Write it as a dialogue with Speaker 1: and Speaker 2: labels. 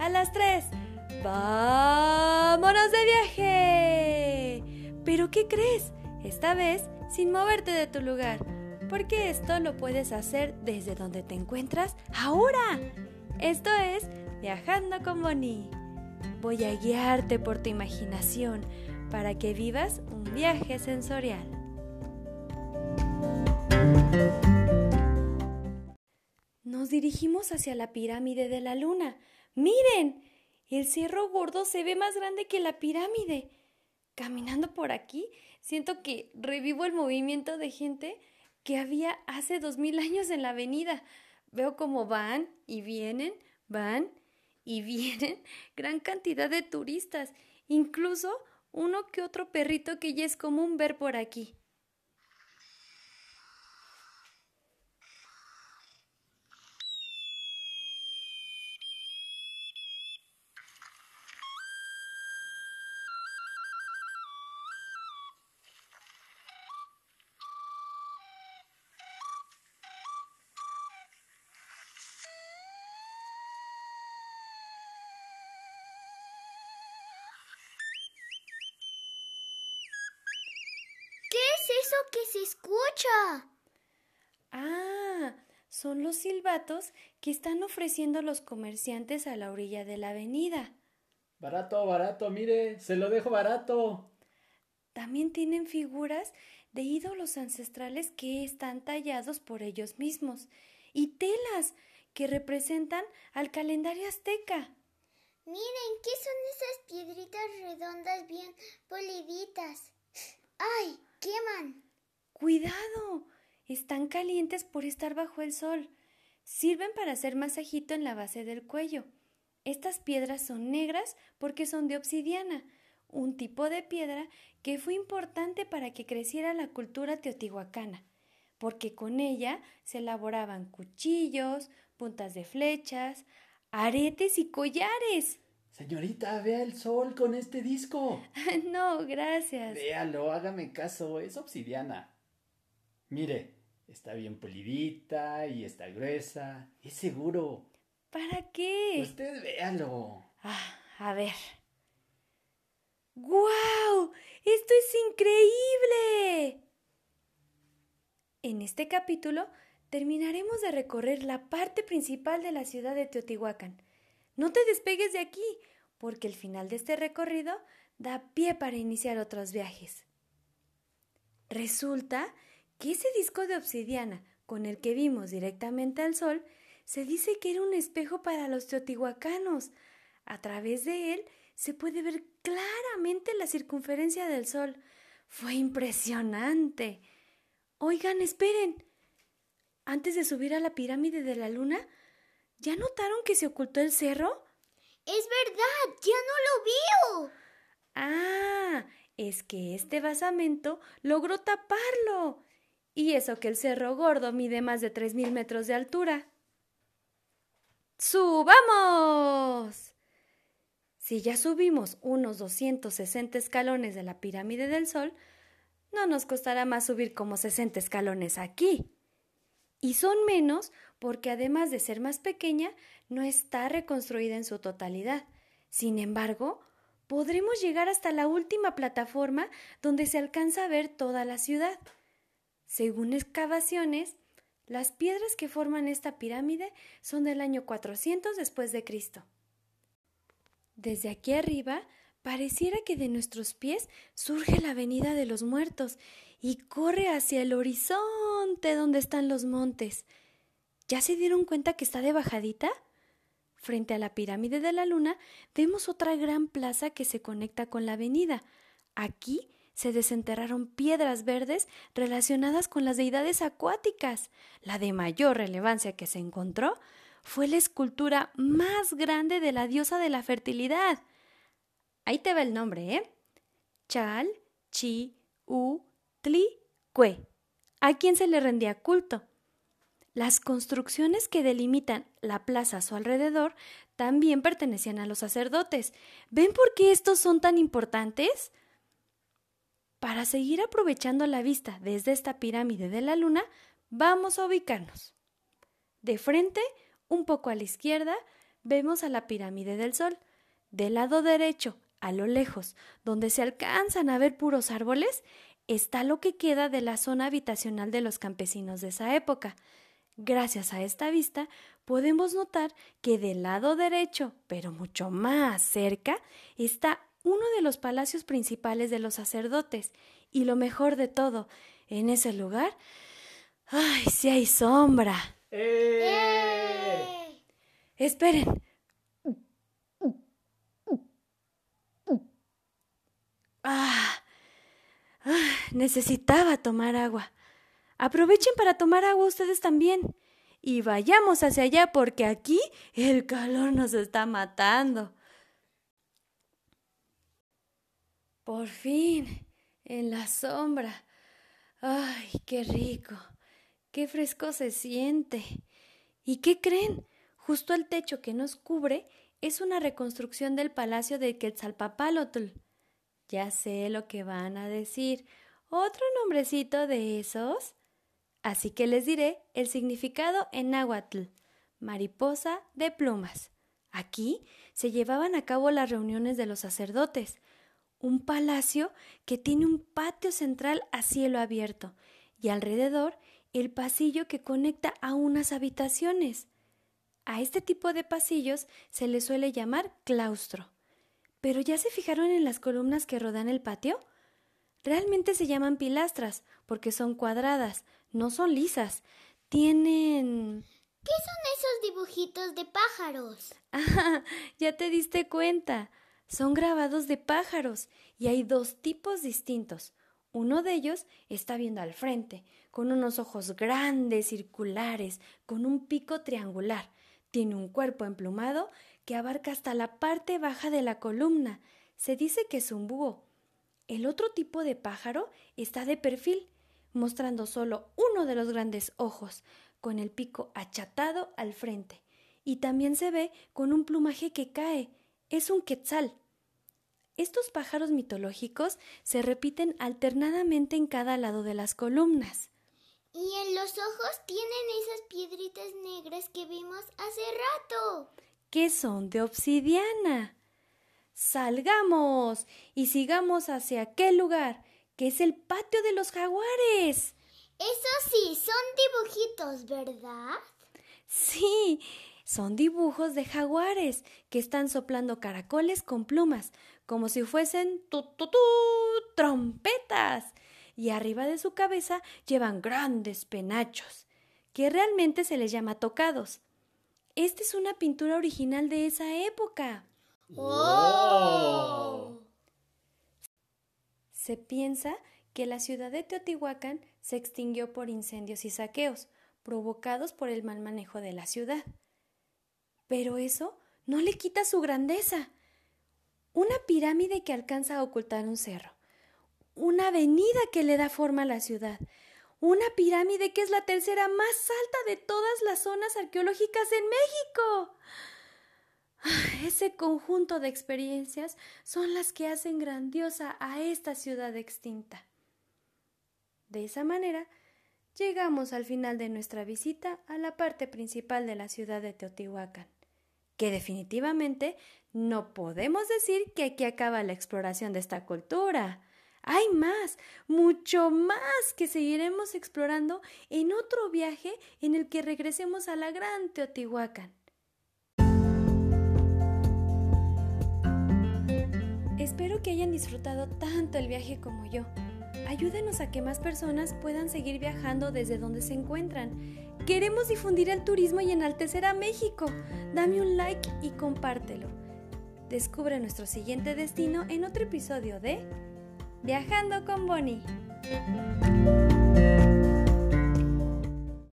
Speaker 1: a las tres. ¡Vámonos de viaje! Pero ¿qué crees? Esta vez sin moverte de tu lugar, porque esto lo puedes hacer desde donde te encuentras ahora. Esto es Viajando con Bonnie. Voy a guiarte por tu imaginación para que vivas un viaje sensorial. Nos dirigimos hacia la pirámide de la luna. ¡Miren! El cerro gordo se ve más grande que la pirámide. Caminando por aquí, siento que revivo el movimiento de gente que había hace dos mil años en la avenida. Veo cómo van y vienen, van y vienen gran cantidad de turistas, incluso uno que otro perrito que ya es común ver por aquí.
Speaker 2: Eso que se escucha?
Speaker 1: Ah, son los silbatos que están ofreciendo los comerciantes a la orilla de la avenida.
Speaker 3: Barato, barato, mire, se lo dejo barato.
Speaker 1: También tienen figuras de ídolos ancestrales que están tallados por ellos mismos y telas que representan al calendario azteca.
Speaker 2: Miren, ¿qué son esas piedritas redondas bien poliditas? ¡Ay! Queman.
Speaker 1: Cuidado. Están calientes por estar bajo el sol. Sirven para hacer masajito en la base del cuello. Estas piedras son negras porque son de obsidiana, un tipo de piedra que fue importante para que creciera la cultura teotihuacana, porque con ella se elaboraban cuchillos, puntas de flechas, aretes y collares.
Speaker 3: Señorita, vea el sol con este disco.
Speaker 1: no, gracias.
Speaker 3: Véalo, hágame caso, es obsidiana. Mire, está bien pulidita y está gruesa. Es seguro.
Speaker 1: ¿Para qué?
Speaker 3: Usted véalo.
Speaker 1: Ah, a ver. ¡Guau! ¡Esto es increíble! En este capítulo terminaremos de recorrer la parte principal de la ciudad de Teotihuacán. No te despegues de aquí, porque el final de este recorrido da pie para iniciar otros viajes. Resulta que ese disco de obsidiana con el que vimos directamente al sol se dice que era un espejo para los teotihuacanos. A través de él se puede ver claramente la circunferencia del sol. Fue impresionante. Oigan, esperen. Antes de subir a la pirámide de la luna, ¿ya notaron que se ocultó el cerro?
Speaker 2: Es verdad, ya no lo veo.
Speaker 1: Ah, es que este basamento logró taparlo. Y eso que el Cerro Gordo mide más de tres mil metros de altura. ¡Subamos! Si ya subimos unos 260 escalones de la pirámide del Sol, no nos costará más subir como 60 escalones aquí. Y son menos porque además de ser más pequeña, no está reconstruida en su totalidad. Sin embargo, podremos llegar hasta la última plataforma donde se alcanza a ver toda la ciudad. Según excavaciones, las piedras que forman esta pirámide son del año 400 después de Cristo. Desde aquí arriba pareciera que de nuestros pies surge la avenida de los muertos y corre hacia el horizonte donde están los montes. ¿Ya se dieron cuenta que está de bajadita? Frente a la pirámide de la luna vemos otra gran plaza que se conecta con la avenida. Aquí se desenterraron piedras verdes relacionadas con las deidades acuáticas. La de mayor relevancia que se encontró fue la escultura más grande de la diosa de la fertilidad. Ahí te va el nombre, ¿eh? Chal, Chi, U, Tli, Cue. ¿A quién se le rendía culto? Las construcciones que delimitan la plaza a su alrededor también pertenecían a los sacerdotes. ¿Ven por qué estos son tan importantes? Para seguir aprovechando la vista desde esta pirámide de la luna, vamos a ubicarnos. De frente, un poco a la izquierda, vemos a la pirámide del Sol. Del lado derecho, a lo lejos, donde se alcanzan a ver puros árboles, está lo que queda de la zona habitacional de los campesinos de esa época. Gracias a esta vista, podemos notar que del lado derecho, pero mucho más cerca, está uno de los palacios principales de los sacerdotes. Y lo mejor de todo, en ese lugar, ¡ay, sí hay sombra!
Speaker 3: ¡Eh!
Speaker 1: Esperen. Ah, ah, necesitaba tomar agua. Aprovechen para tomar agua ustedes también. Y vayamos hacia allá porque aquí el calor nos está matando. Por fin, en la sombra. ¡Ay, qué rico! ¡Qué fresco se siente! ¿Y qué creen? Justo el techo que nos cubre es una reconstrucción del palacio de Quetzalpapalotl. Ya sé lo que van a decir. ¿Otro nombrecito de esos? Así que les diré el significado en náhuatl. Mariposa de plumas. Aquí se llevaban a cabo las reuniones de los sacerdotes. Un palacio que tiene un patio central a cielo abierto y alrededor el pasillo que conecta a unas habitaciones. A este tipo de pasillos se le suele llamar claustro. ¿Pero ya se fijaron en las columnas que rodean el patio? Realmente se llaman pilastras, porque son cuadradas, no son lisas. Tienen.
Speaker 2: ¿Qué son esos dibujitos de pájaros?
Speaker 1: Ah, ya te diste cuenta. Son grabados de pájaros y hay dos tipos distintos. Uno de ellos está viendo al frente, con unos ojos grandes, circulares, con un pico triangular. Tiene un cuerpo emplumado que abarca hasta la parte baja de la columna. Se dice que es un búho. El otro tipo de pájaro está de perfil, mostrando solo uno de los grandes ojos, con el pico achatado al frente. Y también se ve con un plumaje que cae. Es un quetzal. Estos pájaros mitológicos se repiten alternadamente en cada lado de las columnas.
Speaker 2: Y en los ojos tienen esas piedritas negras que vimos hace rato
Speaker 1: que son de obsidiana. Salgamos y sigamos hacia aquel lugar, que es el patio de los jaguares.
Speaker 2: Eso sí, son dibujitos, ¿verdad?
Speaker 1: Sí, son dibujos de jaguares que están soplando caracoles con plumas, como si fuesen tu, trompetas. Y arriba de su cabeza llevan grandes penachos, que realmente se les llama tocados. Esta es una pintura original de esa época.
Speaker 2: ¡Oh!
Speaker 1: Se piensa que la ciudad de Teotihuacán se extinguió por incendios y saqueos provocados por el mal manejo de la ciudad. Pero eso no le quita su grandeza. Una pirámide que alcanza a ocultar un cerro, una avenida que le da forma a la ciudad, una pirámide que es la tercera más alta de todas las zonas arqueológicas en México. Ese conjunto de experiencias son las que hacen grandiosa a esta ciudad extinta. De esa manera, llegamos al final de nuestra visita a la parte principal de la ciudad de Teotihuacán, que definitivamente no podemos decir que aquí acaba la exploración de esta cultura. Hay más, mucho más que seguiremos explorando en otro viaje en el que regresemos a la gran Teotihuacán. Espero que hayan disfrutado tanto el viaje como yo. Ayúdenos a que más personas puedan seguir viajando desde donde se encuentran. Queremos difundir el turismo y enaltecer a México. Dame un like y compártelo. Descubre nuestro siguiente destino en otro episodio de Viajando con Bonnie.